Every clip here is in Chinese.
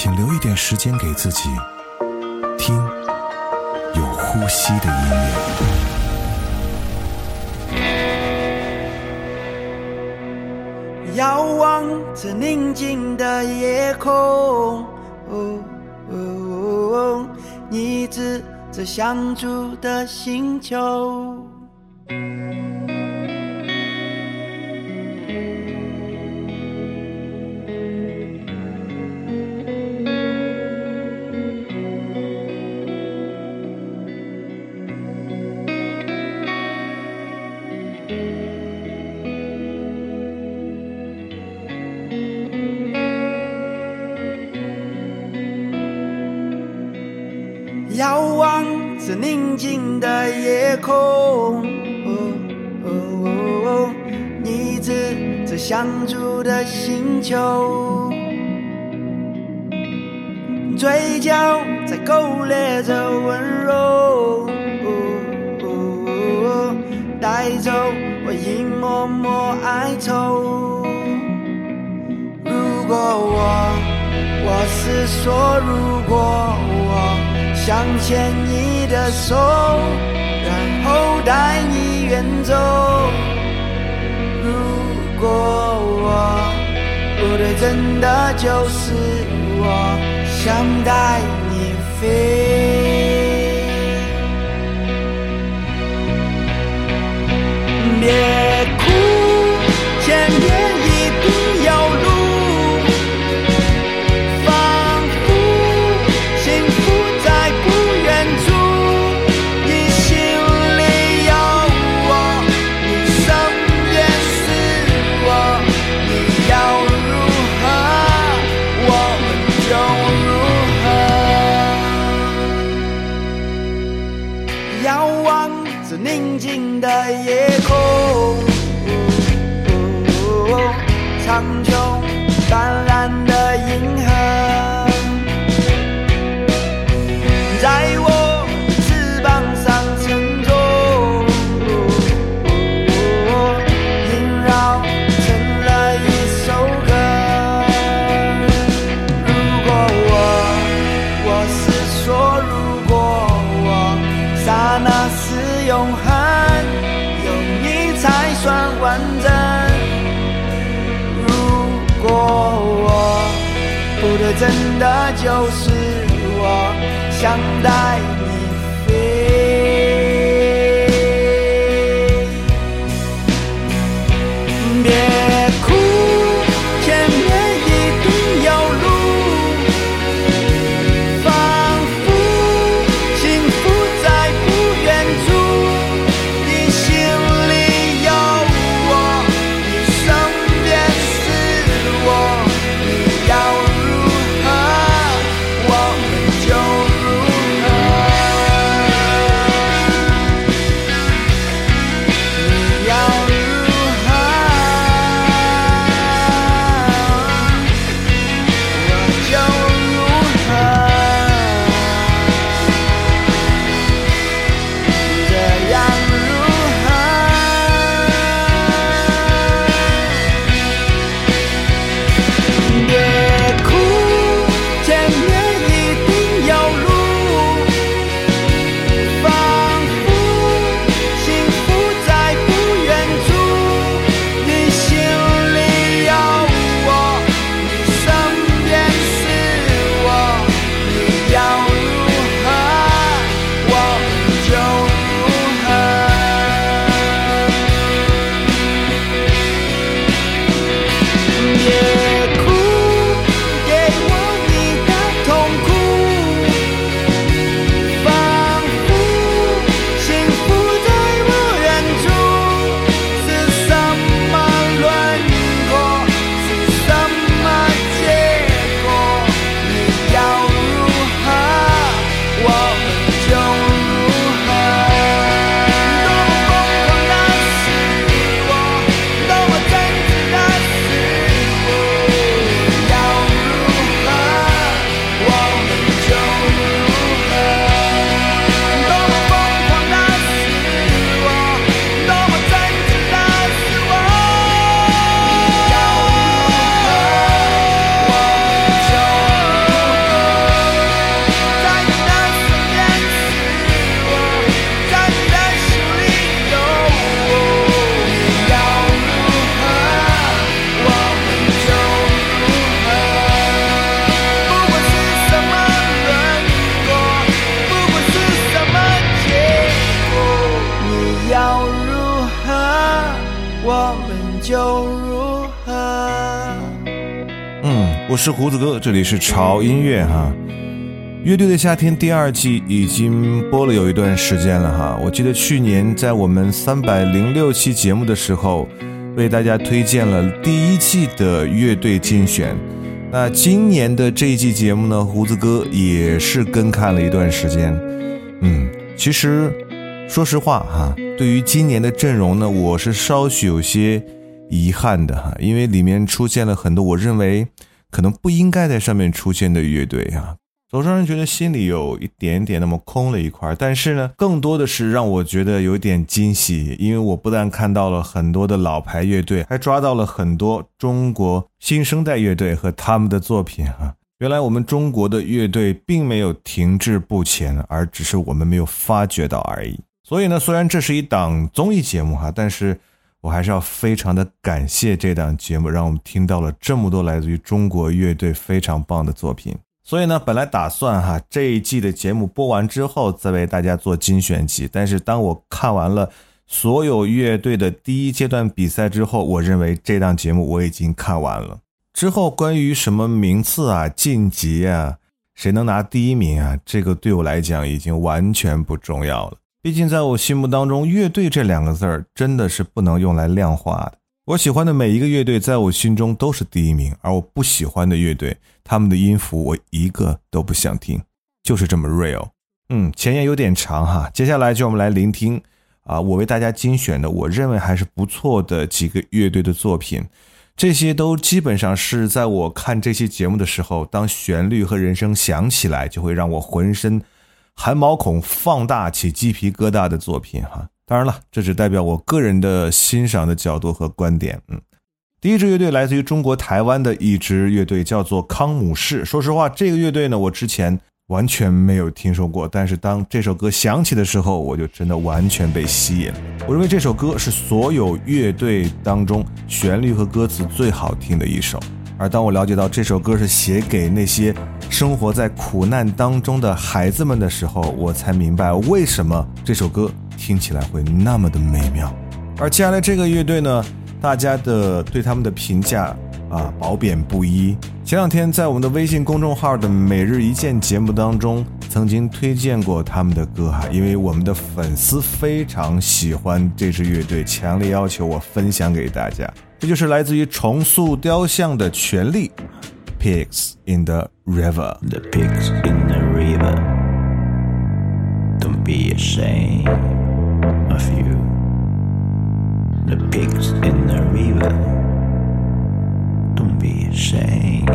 请留一点时间给自己，听有呼吸的音乐。遥望着宁静的夜空。哦哦哦你指着相住的星球。果我，我是说，如果我。想牵你的手，然后带你远走。如果我不对，真的就是我想带你飞。别哭，前面。真的就是我想带。是胡子哥，这里是潮音乐哈。乐队的夏天第二季已经播了有一段时间了哈。我记得去年在我们三百零六期节目的时候，为大家推荐了第一季的乐队精选。那今年的这一季节目呢，胡子哥也是跟看了一段时间。嗯，其实说实话哈，对于今年的阵容呢，我是稍许有些。遗憾的哈，因为里面出现了很多我认为可能不应该在上面出现的乐队啊，总让人觉得心里有一点点那么空了一块。但是呢，更多的是让我觉得有点惊喜，因为我不但看到了很多的老牌乐队，还抓到了很多中国新生代乐队和他们的作品啊。原来我们中国的乐队并没有停滞不前，而只是我们没有发觉到而已。所以呢，虽然这是一档综艺节目哈，但是。我还是要非常的感谢这档节目，让我们听到了这么多来自于中国乐队非常棒的作品。所以呢，本来打算哈这一季的节目播完之后再为大家做精选集，但是当我看完了所有乐队的第一阶段比赛之后，我认为这档节目我已经看完了。之后关于什么名次啊、晋级啊、谁能拿第一名啊，这个对我来讲已经完全不重要了。毕竟，在我心目当中，乐队这两个字儿真的是不能用来量化的。我喜欢的每一个乐队，在我心中都是第一名，而我不喜欢的乐队，他们的音符我一个都不想听，就是这么 real。嗯，前言有点长哈，接下来就我们来聆听啊，我为大家精选的，我认为还是不错的几个乐队的作品。这些都基本上是在我看这期节目的时候，当旋律和人声响起来，就会让我浑身。汗毛孔放大起鸡皮疙瘩的作品哈，当然了，这只代表我个人的欣赏的角度和观点。嗯，第一支乐队来自于中国台湾的一支乐队，叫做康姆士。说实话，这个乐队呢，我之前完全没有听说过，但是当这首歌响起的时候，我就真的完全被吸引了。我认为这首歌是所有乐队当中旋律和歌词最好听的一首。而当我了解到这首歌是写给那些生活在苦难当中的孩子们的时候，我才明白为什么这首歌听起来会那么的美妙。而接下来这个乐队呢，大家的对他们的评价啊褒贬不一。前两天在我们的微信公众号的每日一见节目当中，曾经推荐过他们的歌哈，因为我们的粉丝非常喜欢这支乐队，强烈要求我分享给大家。这就是来自于重塑雕像的权利，Pigs in the river。The pigs in the river. Don't be ashamed of you. The pigs in the river. Don't be ashamed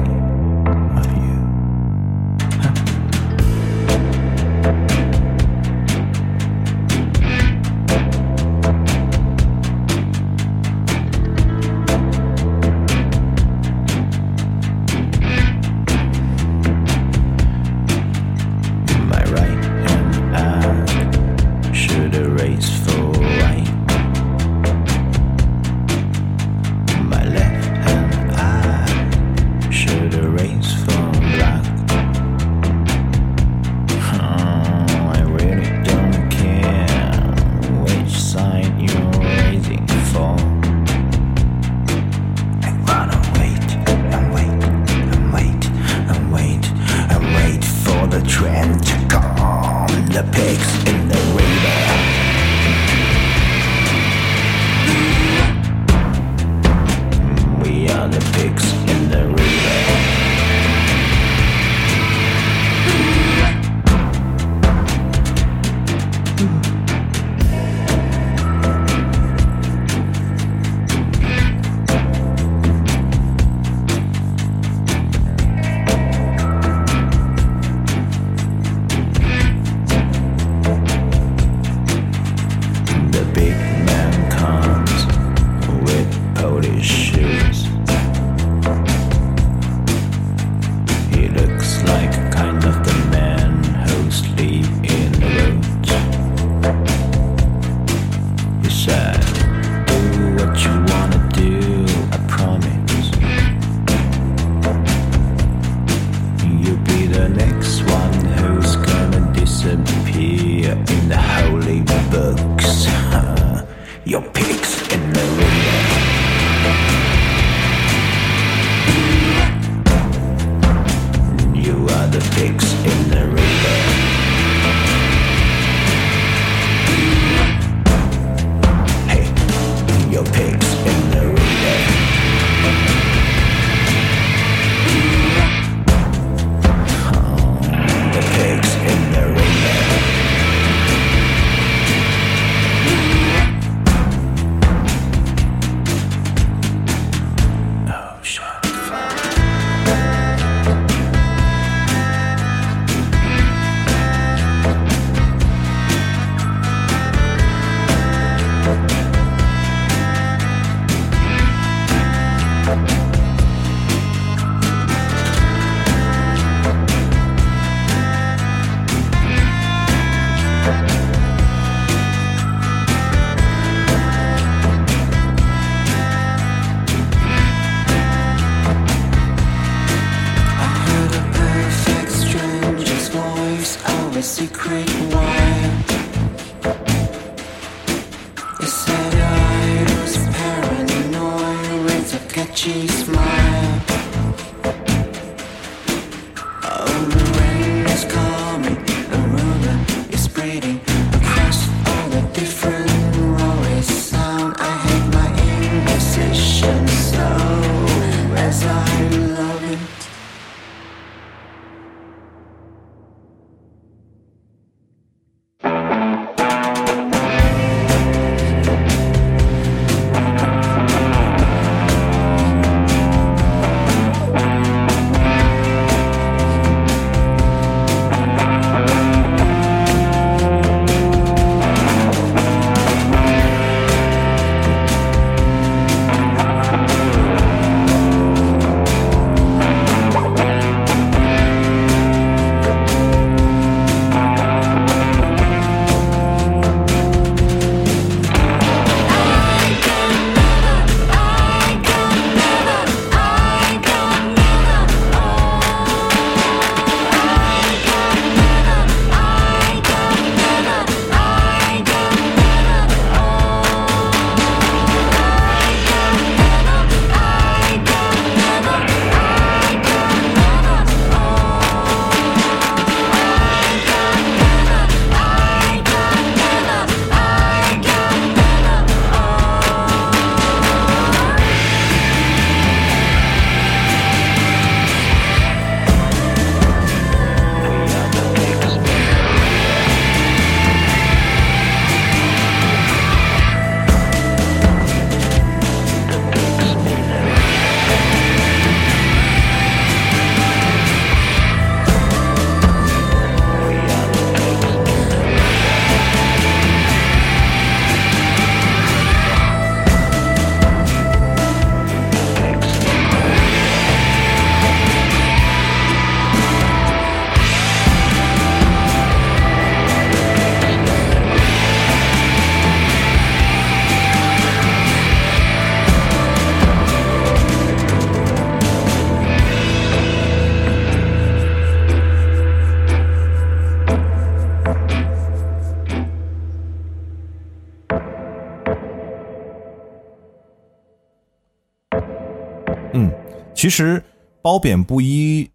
其实“褒贬不一”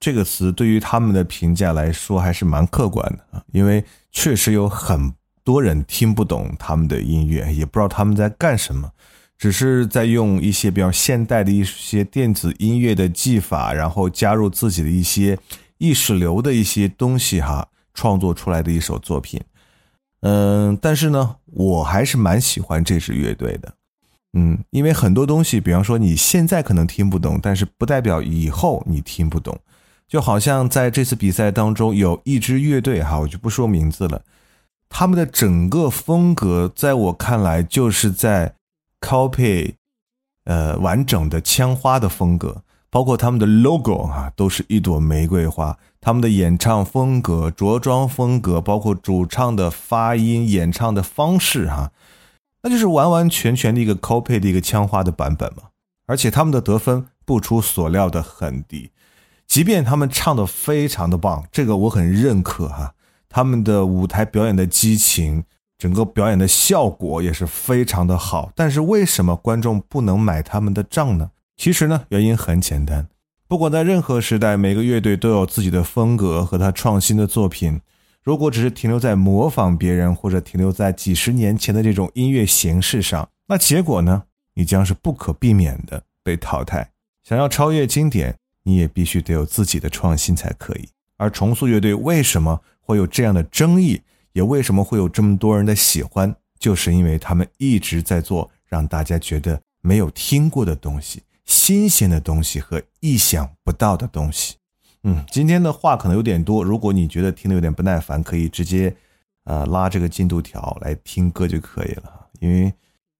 这个词对于他们的评价来说还是蛮客观的啊，因为确实有很多人听不懂他们的音乐，也不知道他们在干什么，只是在用一些比较现代的一些电子音乐的技法，然后加入自己的一些意识流的一些东西哈，创作出来的一首作品。嗯，但是呢，我还是蛮喜欢这支乐队的。嗯，因为很多东西，比方说你现在可能听不懂，但是不代表以后你听不懂。就好像在这次比赛当中，有一支乐队哈，我就不说名字了，他们的整个风格在我看来就是在 copy 呃完整的枪花的风格，包括他们的 logo 啊，都是一朵玫瑰花。他们的演唱风格、着装风格，包括主唱的发音、演唱的方式哈。那就是完完全全的一个 copy 的一个枪花的版本嘛，而且他们的得分不出所料的很低，即便他们唱的非常的棒，这个我很认可哈。他们的舞台表演的激情，整个表演的效果也是非常的好，但是为什么观众不能买他们的账呢？其实呢，原因很简单，不管在任何时代，每个乐队都有自己的风格和他创新的作品。如果只是停留在模仿别人，或者停留在几十年前的这种音乐形式上，那结果呢？你将是不可避免的被淘汰。想要超越经典，你也必须得有自己的创新才可以。而重塑乐队为什么会有这样的争议，也为什么会有这么多人的喜欢，就是因为他们一直在做让大家觉得没有听过的东西、新鲜的东西和意想不到的东西。嗯，今天的话可能有点多，如果你觉得听得有点不耐烦，可以直接，呃，拉这个进度条来听歌就可以了。因为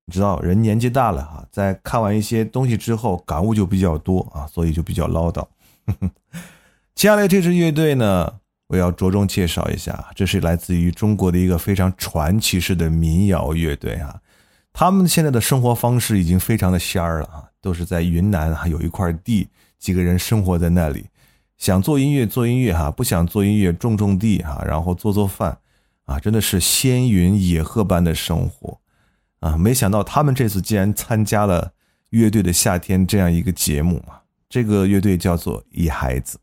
你知道人年纪大了哈，在看完一些东西之后，感悟就比较多啊，所以就比较唠叨。接下来这支乐队呢，我要着重介绍一下，这是来自于中国的一个非常传奇式的民谣乐队啊。他们现在的生活方式已经非常的仙儿了啊，都是在云南啊有一块地，几个人生活在那里。想做音乐做音乐哈，不想做音乐种种地哈，然后做做饭啊，真的是闲云野鹤般的生活啊！没想到他们这次竟然参加了乐队的夏天这样一个节目嘛。这个乐队叫做野孩子，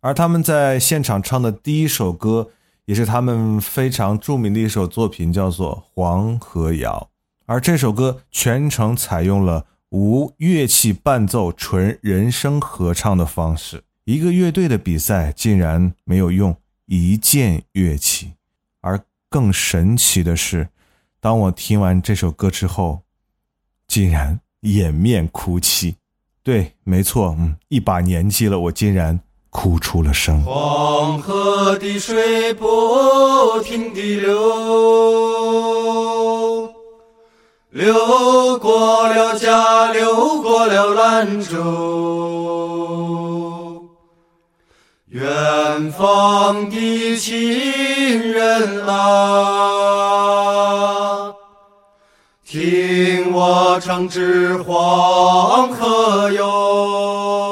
而他们在现场唱的第一首歌，也是他们非常著名的一首作品，叫做《黄河谣》。而这首歌全程采用了无乐器伴奏、纯人声合唱的方式。一个乐队的比赛竟然没有用一件乐器，而更神奇的是，当我听完这首歌之后，竟然掩面哭泣。对，没错，嗯，一把年纪了，我竟然哭出了声。黄河的水不停地流，流过了家，流过了兰州，远方的亲人啊，听我唱支黄河哟。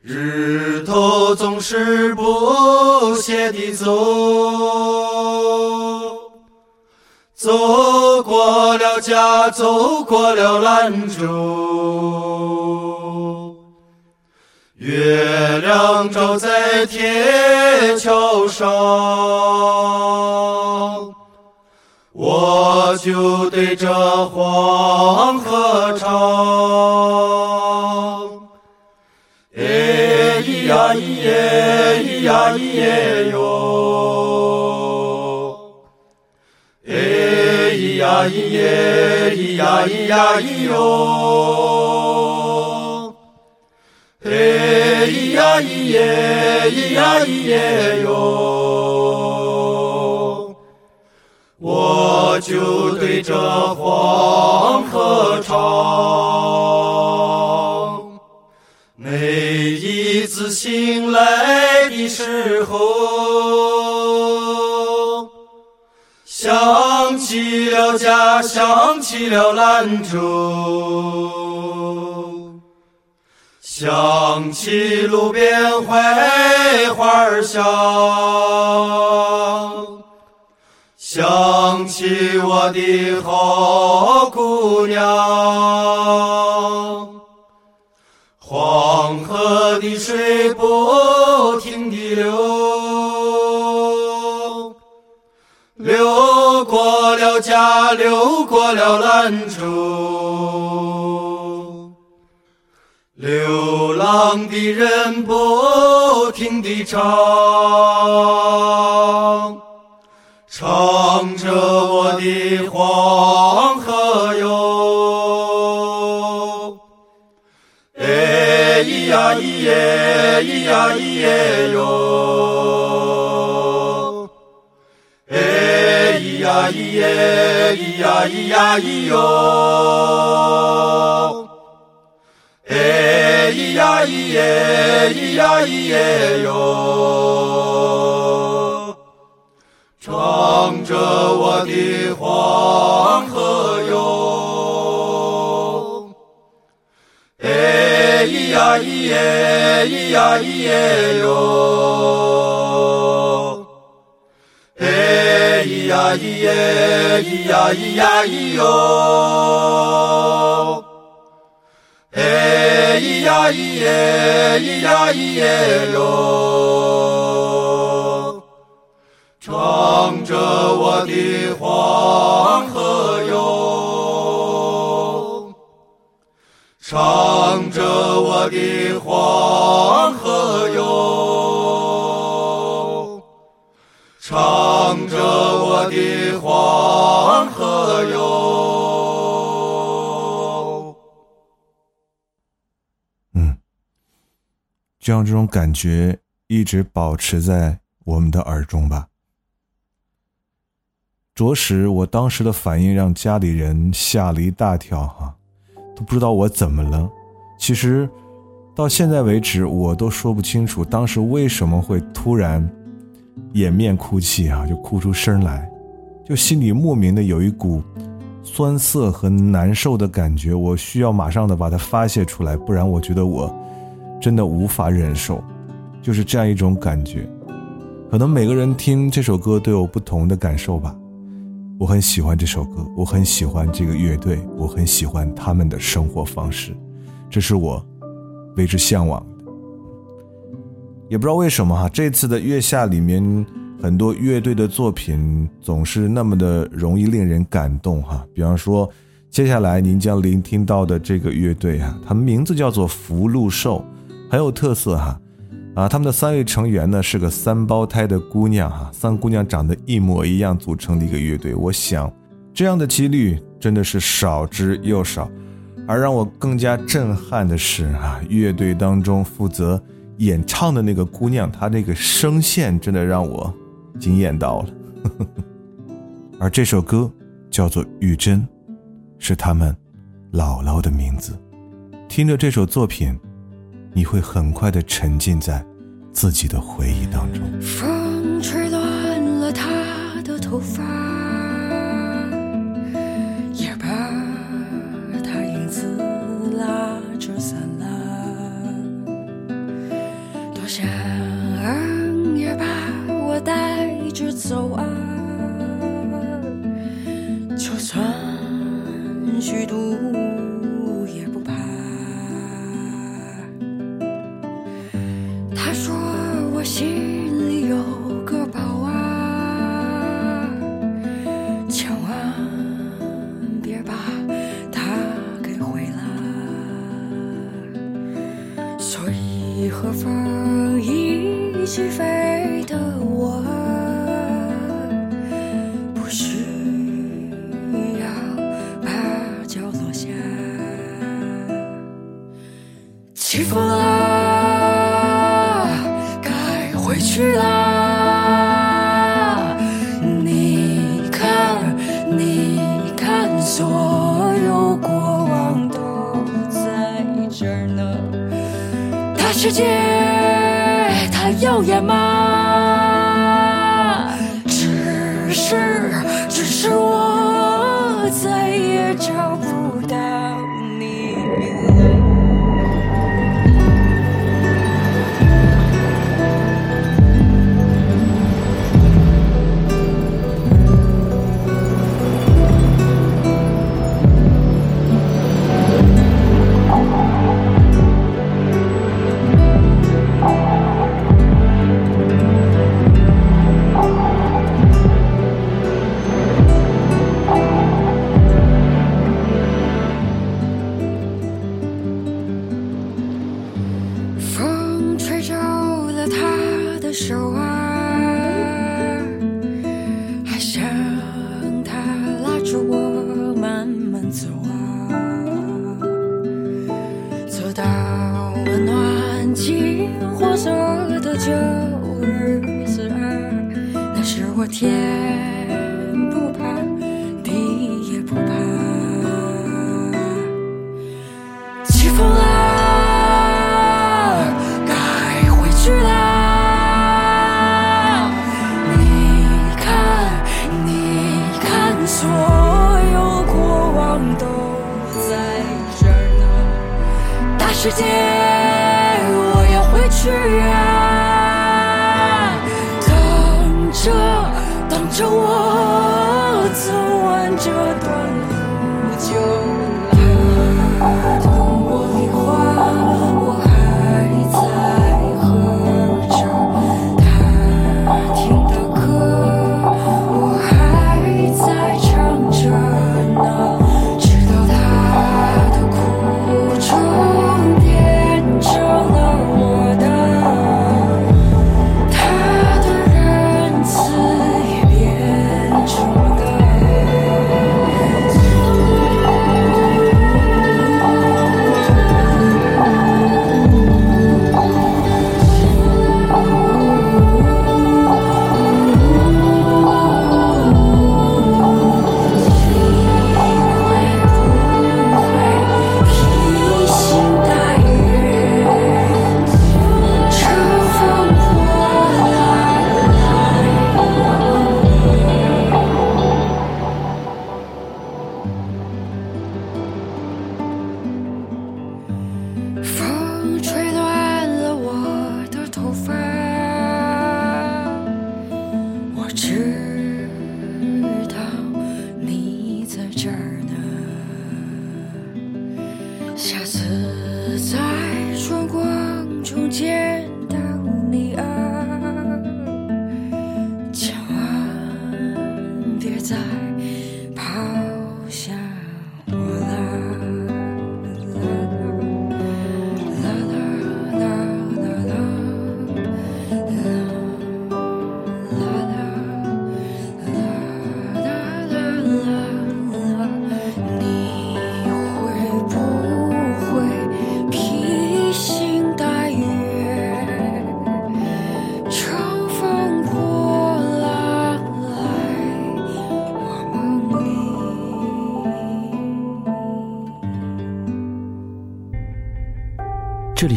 日头总是不懈地走，走过了家，走过了兰州，月亮照在铁桥上，我就对着黄河唱。哎咿呀咿耶，咿呀咿耶哟。哎咿呀咿耶，咿呀咿呀咿哟。哎咿呀咿耶，咿呀咿耶哟。我就对着黄河唱。每一次醒来的时候，想起了家，想起了兰州，想起路边槐花香，想起我的好姑娘。黄河的水不停地流，流过了家，流过了兰州。流浪的人不停地唱，唱着我的黄河哟。哎咿呀咿耶，咿呀咿耶哟。哎咿呀咿耶，咿呀咿呀咿哟。咿呀咿耶，咿呀咿耶哟。唱着我的黄河哟。哎咿呀咿耶，咿呀咿耶哟。哎咿呀咿耶，咿呀咿呀咿哟。哎咿呀咿耶，咿呀咿耶哟。唱着我的黄河哟。唱着我的黄河哟，唱着我的黄河哟。就让这种感觉一直保持在我们的耳中吧。着实，我当时的反应让家里人吓了一大跳哈、都不知道我怎么了。其实到现在为止，我都说不清楚当时为什么会突然掩面哭泣啊，就哭出声来，就心里莫名的有一股酸涩和难受的感觉，我需要马上的把它发泄出来，不然我觉得我真的无法忍受，就是这样一种感觉。可能每个人听这首歌都有不同的感受吧。我很喜欢这首歌，我很喜欢这个乐队，我很喜欢他们的生活方式，这是我为之向往的。也不知道为什么哈，这次的月下里面很多乐队的作品总是那么的容易令人感动哈。比方说，接下来您将聆听到的这个乐队哈，他们名字叫做福禄寿，很有特色哈。啊，他们的三位成员呢是个三胞胎的姑娘哈，三姑娘长得一模一样组成的一个乐队。我想，这样的几率真的是少之又少。而让我更加震撼的是啊，乐队当中负责演唱的那个姑娘，她那个声线真的让我惊艳到了。而这首歌叫做《玉珍》，是他们姥姥的名字。听着这首作品。你会很快的沉浸在自己的回忆当中。风吹乱了她的头发，care.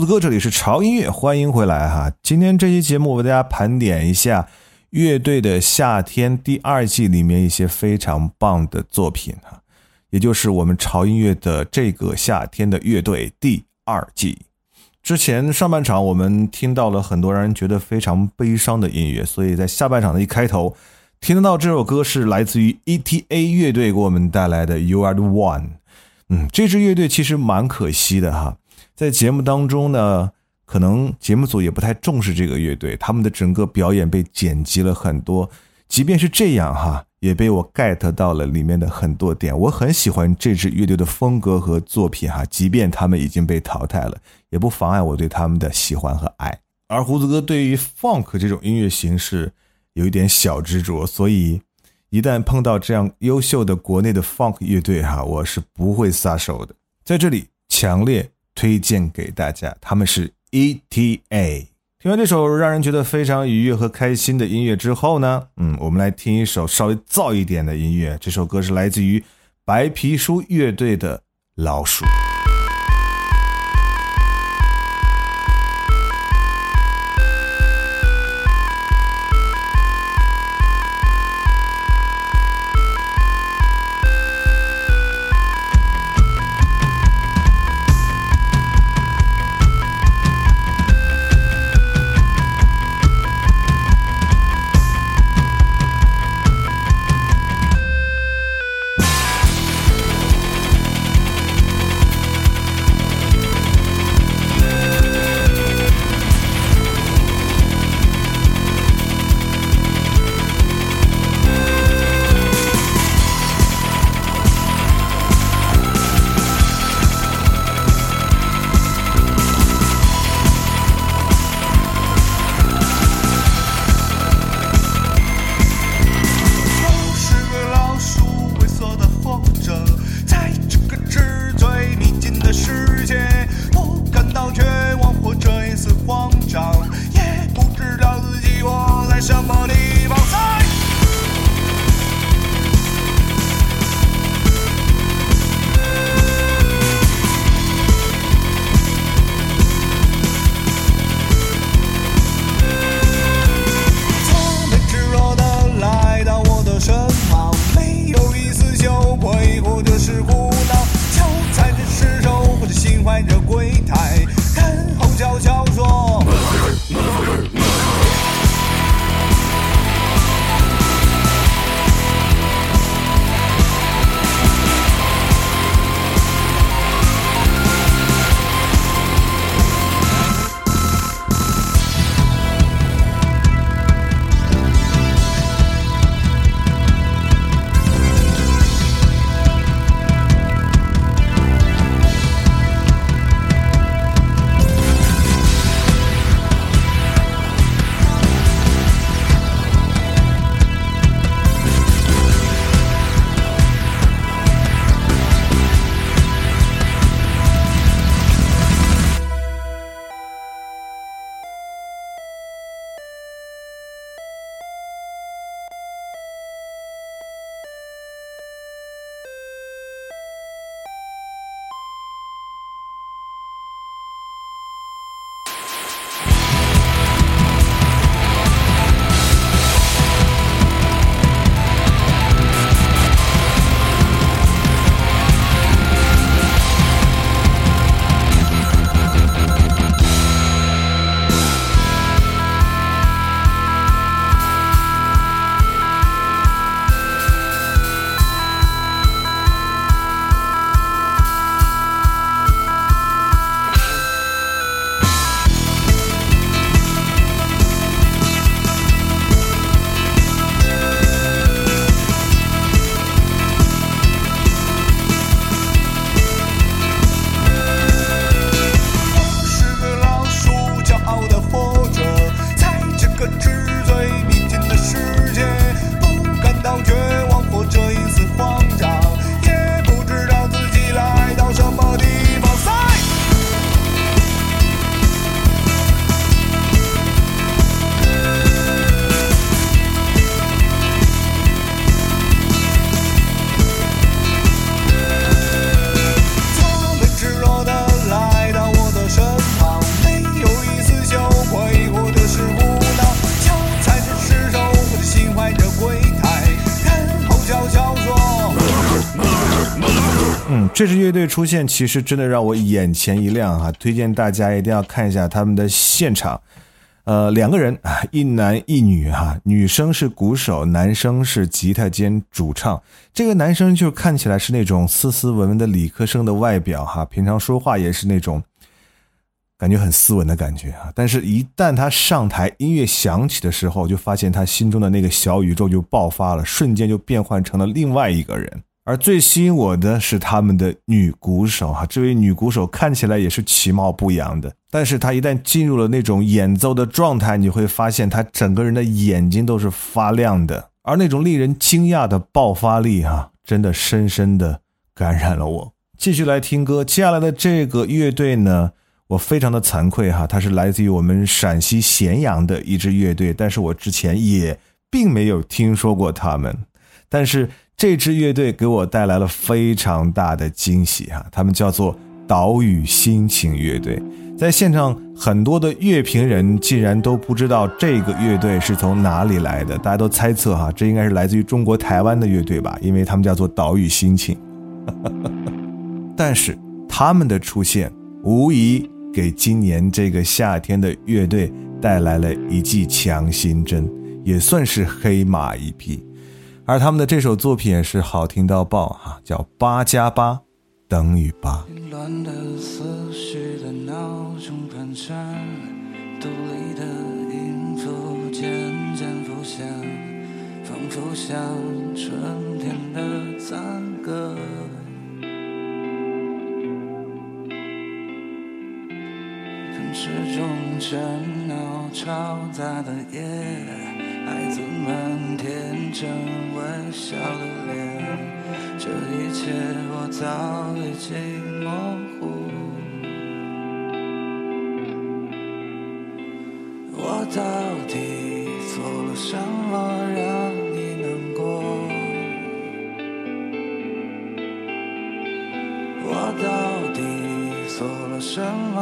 子哥，这里是潮音乐，欢迎回来哈。今天这期节目，为大家盘点一下乐队的夏天第二季里面一些非常棒的作品哈，也就是我们潮音乐的这个夏天的乐队第二季。之前上半场我们听到了很多让人觉得非常悲伤的音乐，所以在下半场的一开头听得到这首歌是来自于 ETA 乐队给我们带来的《You Are the One》。嗯，这支乐队其实蛮可惜的哈，在节目当中呢，可能节目组也不太重视这个乐队，他们的整个表演被剪辑了很多。即便是这样哈，也被我 get 到了里面的很多点。我很喜欢这支乐队的风格和作品哈，即便他们已经被淘汰了，也不妨碍我对他们的喜欢和爱。而胡子哥对于 funk 这种音乐形式有一点小执着，所以一旦碰到这样优秀的国内的 funk 乐队哈，我是不会撒手的。在这里强烈推荐给大家，他们是 ETA。听完这首让人觉得非常愉悦和开心的音乐之后呢，嗯，我们来听一首稍微燥一点的音乐。这首歌是来自于白皮书乐队的《老鼠》。这支乐队出现，其实真的让我眼前一亮啊！推荐大家一定要看一下他们的现场。呃，两个人啊，一男一女哈、女生是鼓手，男生是吉他兼主唱。这个男生就看起来是那种斯斯文文的理科生的外表哈，平常说话也是那种感觉很斯文的感觉啊。但是，一旦他上台，音乐响起的时候，就发现他心中的那个小宇宙就爆发了，瞬间就变换成了另外一个人。而最吸引我的是他们的女鼓手哈，这位女鼓手看起来也是其貌不扬的，但是她一旦进入了那种演奏的状态，你会发现她整个人的眼睛都是发亮的，而那种令人惊讶的爆发力哈，真的深深的感染了我。继续来听歌，接下来的这个乐队呢，我非常的惭愧哈，它是来自于我们陕西咸阳的一支乐队，但是我之前也并没有听说过他们，但是。这支乐队给我带来了非常大的惊喜哈，他们叫做岛屿心情乐队。在现场，很多的乐评人竟然都不知道这个乐队是从哪里来的，大家都猜测哈，这应该是来自于中国台湾的乐队吧，因为他们叫做岛屿心情。但是他们的出现，无疑给今年这个夏天的乐队带来了一剂强心针，也算是黑马一匹。而他们的这首作品也是好听到爆哈，叫八加八等于八。凌乱的思绪在脑中盘旋，独立的音符渐渐浮现，仿佛像春天的赞歌。城市中喧闹嘈杂的夜，孩子们天真微笑的脸，这一切我早已经模糊。我到底做了什么让你难过？我到底做了什么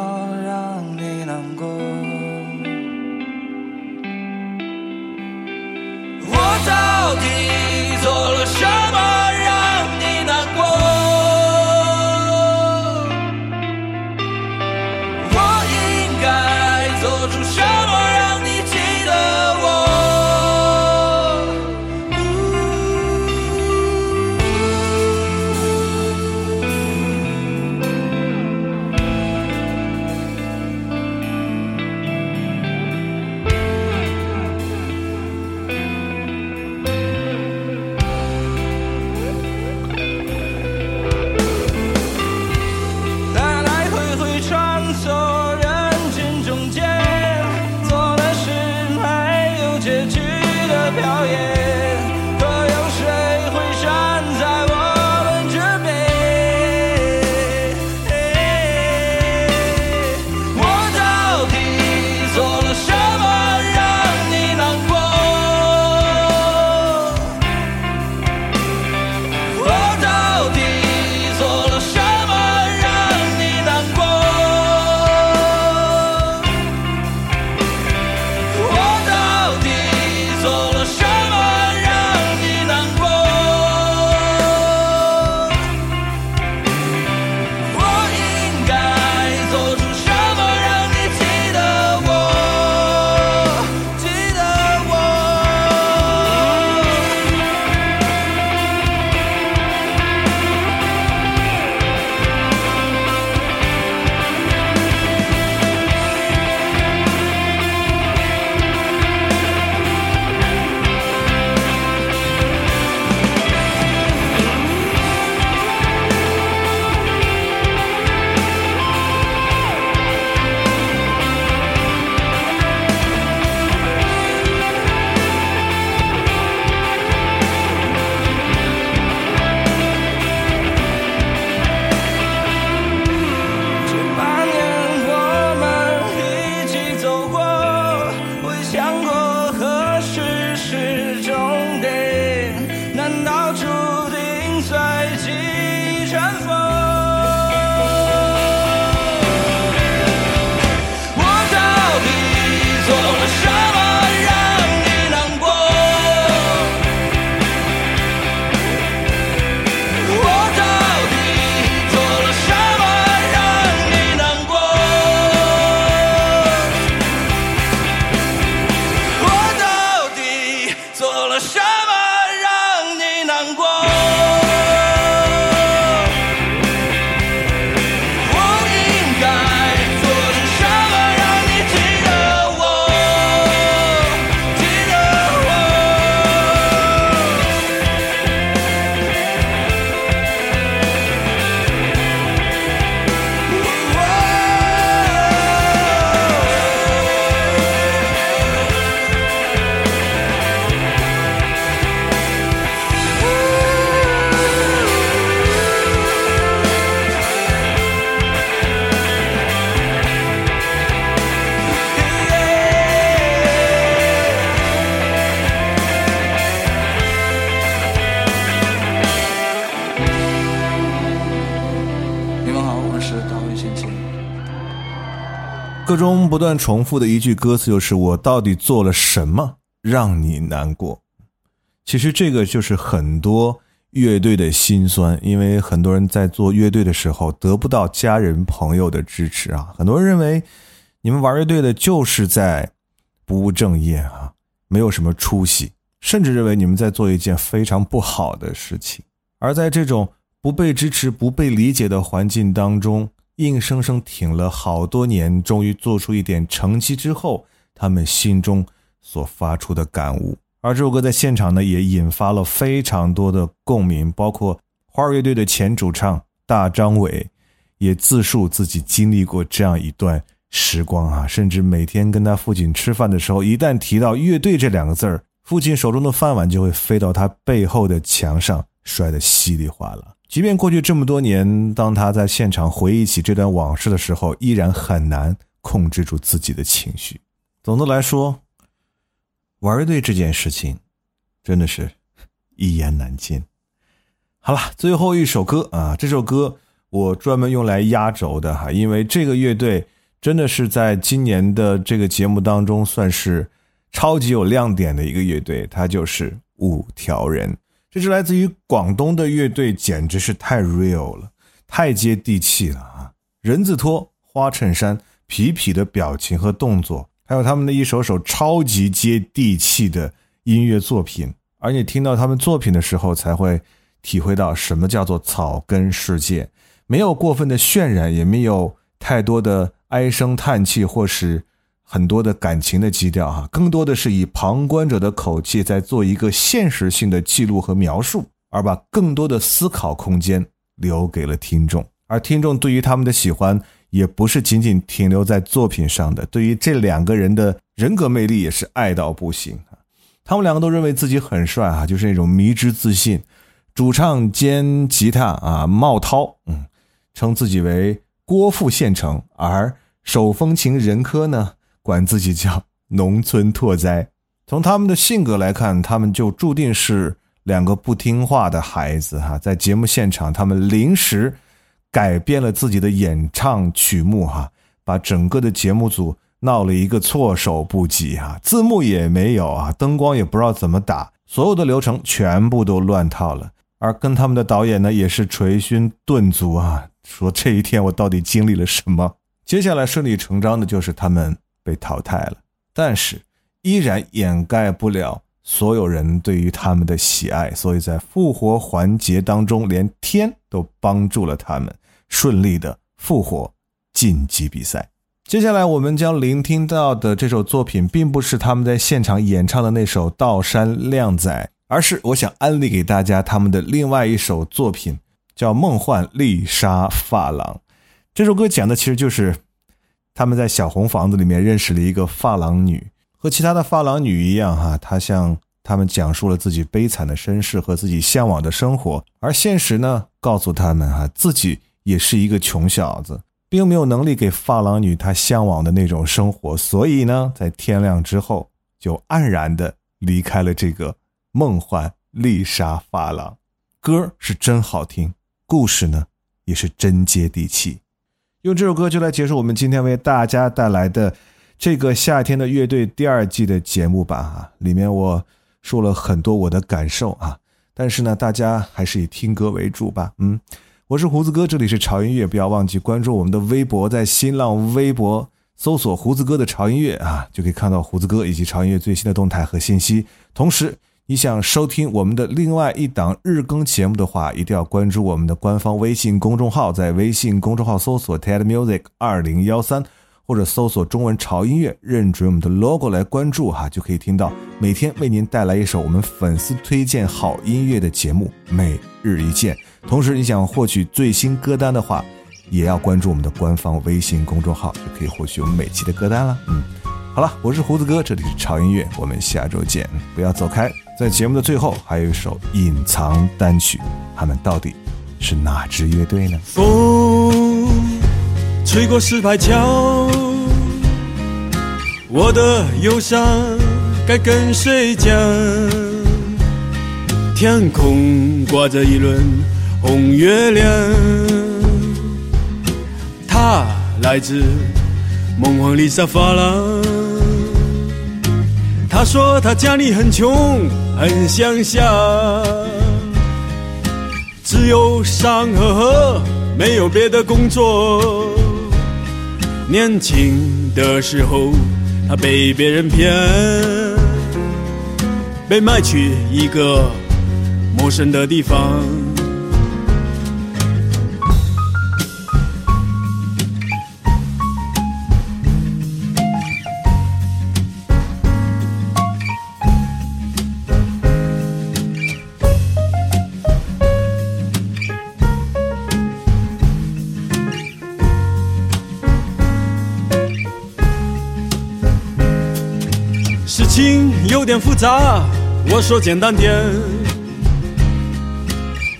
歌中不断重复的一句歌词就是“我到底做了什么让你难过”。其实这个就是很多乐队的心酸，因为很多人在做乐队的时候得不到家人朋友的支持啊。很多人认为你们玩乐队的就是在不务正业啊，没有什么出息，甚至认为你们在做一件非常不好的事情。而在这种不被支持、不被理解的环境当中，硬生生挺了好多年，终于做出一点成绩之后，他们心中所发出的感悟。而这首歌在现场呢，也引发了非常多的共鸣，包括花儿乐队的前主唱大张伟，也自述自己经历过这样一段时光啊，甚至每天跟他父亲吃饭的时候，一旦提到乐队这两个字儿，父亲手中的饭碗就会飞到他背后的墙上，摔得稀里哗啦。即便过去这么多年，当他在现场回忆起这段往事的时候，依然很难控制住自己的情绪。总的来说，玩乐队这件事情，真的是一言难尽。好了，最后一首歌啊，这首歌我专门用来压轴的哈，因为这个乐队真的是在今年的这个节目当中算是超级有亮点的一个乐队，它就是五条人。这支来自于广东的乐队，简直是太 real 了，太接地气了啊！人字拖、花衬衫、痞痞的表情和动作，还有他们的一首首超级接地气的音乐作品，而你听到他们作品的时候，才会体会到什么叫做草根世界，没有过分的渲染，也没有太多的唉声叹气，或是。很多的感情的基调哈，更多的是以旁观者的口气在做一个现实性的记录和描述，而把更多的思考空间留给了听众。而听众对于他们的喜欢，也不是仅仅停留在作品上的，对于这两个人的人格魅力也是爱到不行！他们两个都认为自己很帅啊，就是那种迷之自信。主唱兼吉他啊，茂涛，嗯，称自己为郭富县城，而手风琴任科呢。管自己叫农村拓哉。从他们的性格来看，他们就注定是两个不听话的孩子哈。在节目现场，他们临时改变了自己的演唱曲目哈，把整个的节目组闹了一个措手不及哈。字幕也没有啊，灯光也不知道怎么打，所有的流程全部都乱套了。而跟他们的导演呢，也是捶胸顿足啊，说这一天我到底经历了什么？接下来顺理成章的就是他们。被淘汰了，但是依然掩盖不了所有人对于他们的喜爱，所以在复活环节当中，连天都帮助了他们顺利的复活晋级比赛。接下来我们将聆听到的这首作品，并不是他们在现场演唱的那首《道山靓仔》，而是我想安利给大家他们的另外一首作品，叫《梦幻丽莎发廊》。这首歌讲的其实就是。他们在小红房子里面认识了一个发廊女，和其他的发廊女一样，哈，她向他们讲述了自己悲惨的身世和自己向往的生活，而现实呢，告诉他们，哈，自己也是一个穷小子，并没有能力给发廊女她向往的那种生活，所以呢，在天亮之后就黯然的离开了这个梦幻丽莎发廊。歌是真好听，故事呢也是真接地气。用这首歌就来结束我们今天为大家带来的这个夏天的乐队第二季的节目吧啊！里面我说了很多我的感受啊，但是呢，大家还是以听歌为主吧。嗯，我是胡子哥，这里是潮音乐，不要忘记关注我们的微博，在新浪微博搜索“胡子哥的潮音乐”啊，就可以看到胡子哥以及潮音乐最新的动态和信息。同时，你想收听我们的另外一档日更节目的话，一定要关注我们的官方微信公众号，在微信公众号搜索 “TED Music 二零幺三”或者搜索中文潮音乐，认准我们的 logo 来关注哈，就可以听到每天为您带来一首我们粉丝推荐好音乐的节目，每日一见。同时，你想获取最新歌单的话，也要关注我们的官方微信公众号，就可以获取我们每期的歌单了。嗯。好了，我是胡子哥，这里是潮音乐，我们下周见，不要走开。在节目的最后，还有一首隐藏单曲，他们到底是哪支乐队呢？风吹过石牌桥，我的忧伤该跟谁讲？天空挂着一轮红月亮，它来自。梦幻丽莎发廊。他说他家里很穷，很乡下，只有山和河，没有别的工作。年轻的时候，他被别人骗，被卖去一个陌生的地方。点复杂，我说简单点。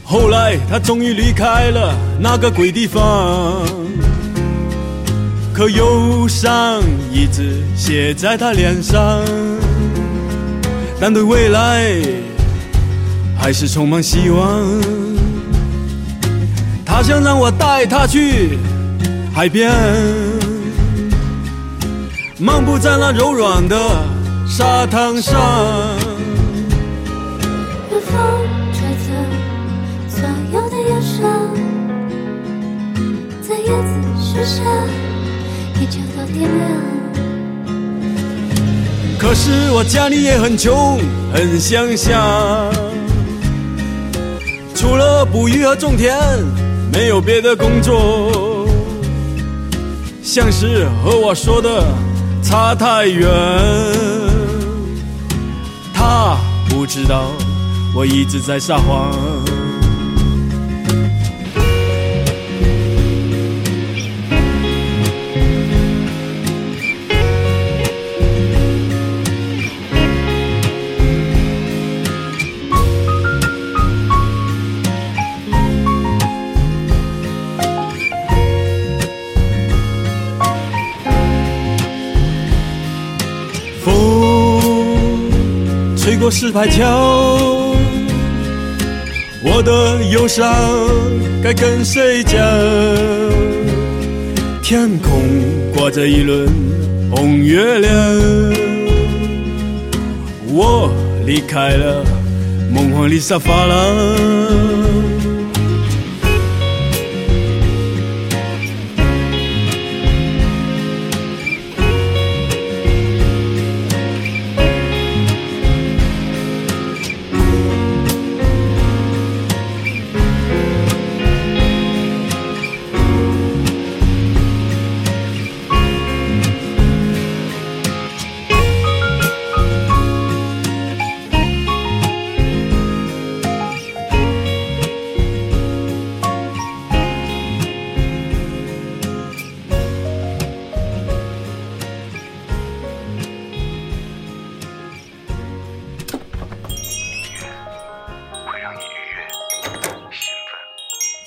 后来他终于离开了那个鬼地方，可忧伤一直写在他脸上，但对未来还是充满希望。他想让我带他去海边，漫步在那柔软的沙滩上。有风吹走所有的忧伤，在叶子树下一直到天亮。可是我家里也很穷，很乡下，除了捕鱼和种田，没有别的工作。像是和我说的差太远，知道我一直在撒谎。过石牌桥，我的忧伤该跟谁讲？天空挂着一轮红月亮，我离开了梦幻里沙发了。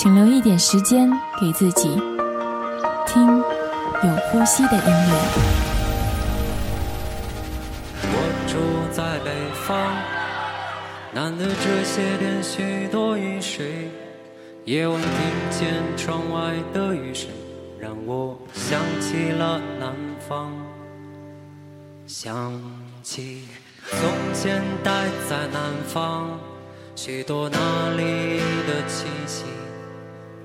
请留一点时间给自己，听有呼吸的音乐。我住在北方，难得这些天许多雨水。夜晚听见窗外的雨声，让我想起了南方，想起从前待在南方，许多那里的气息。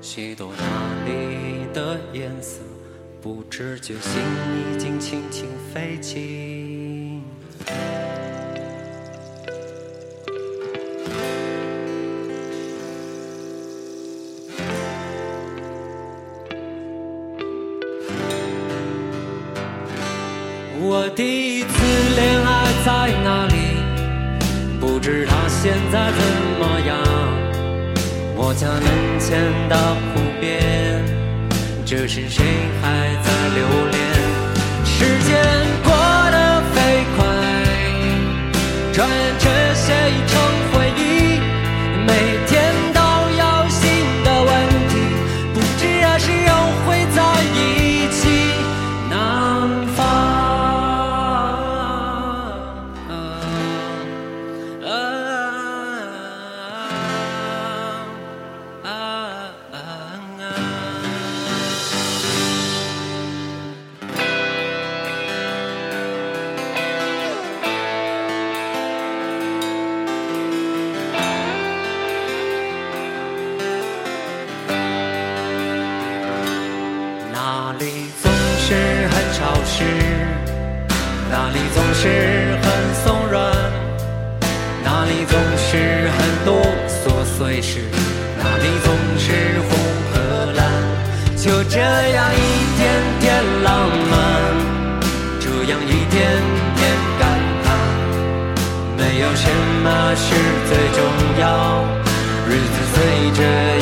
许多那里的颜色，不知觉心已经轻轻飞起。我第一次恋爱在哪里？不知他现在怎么样。我家门前的湖边，这时谁还在留恋？时间过得飞快，转眼这些已成。么是最重要，日子随着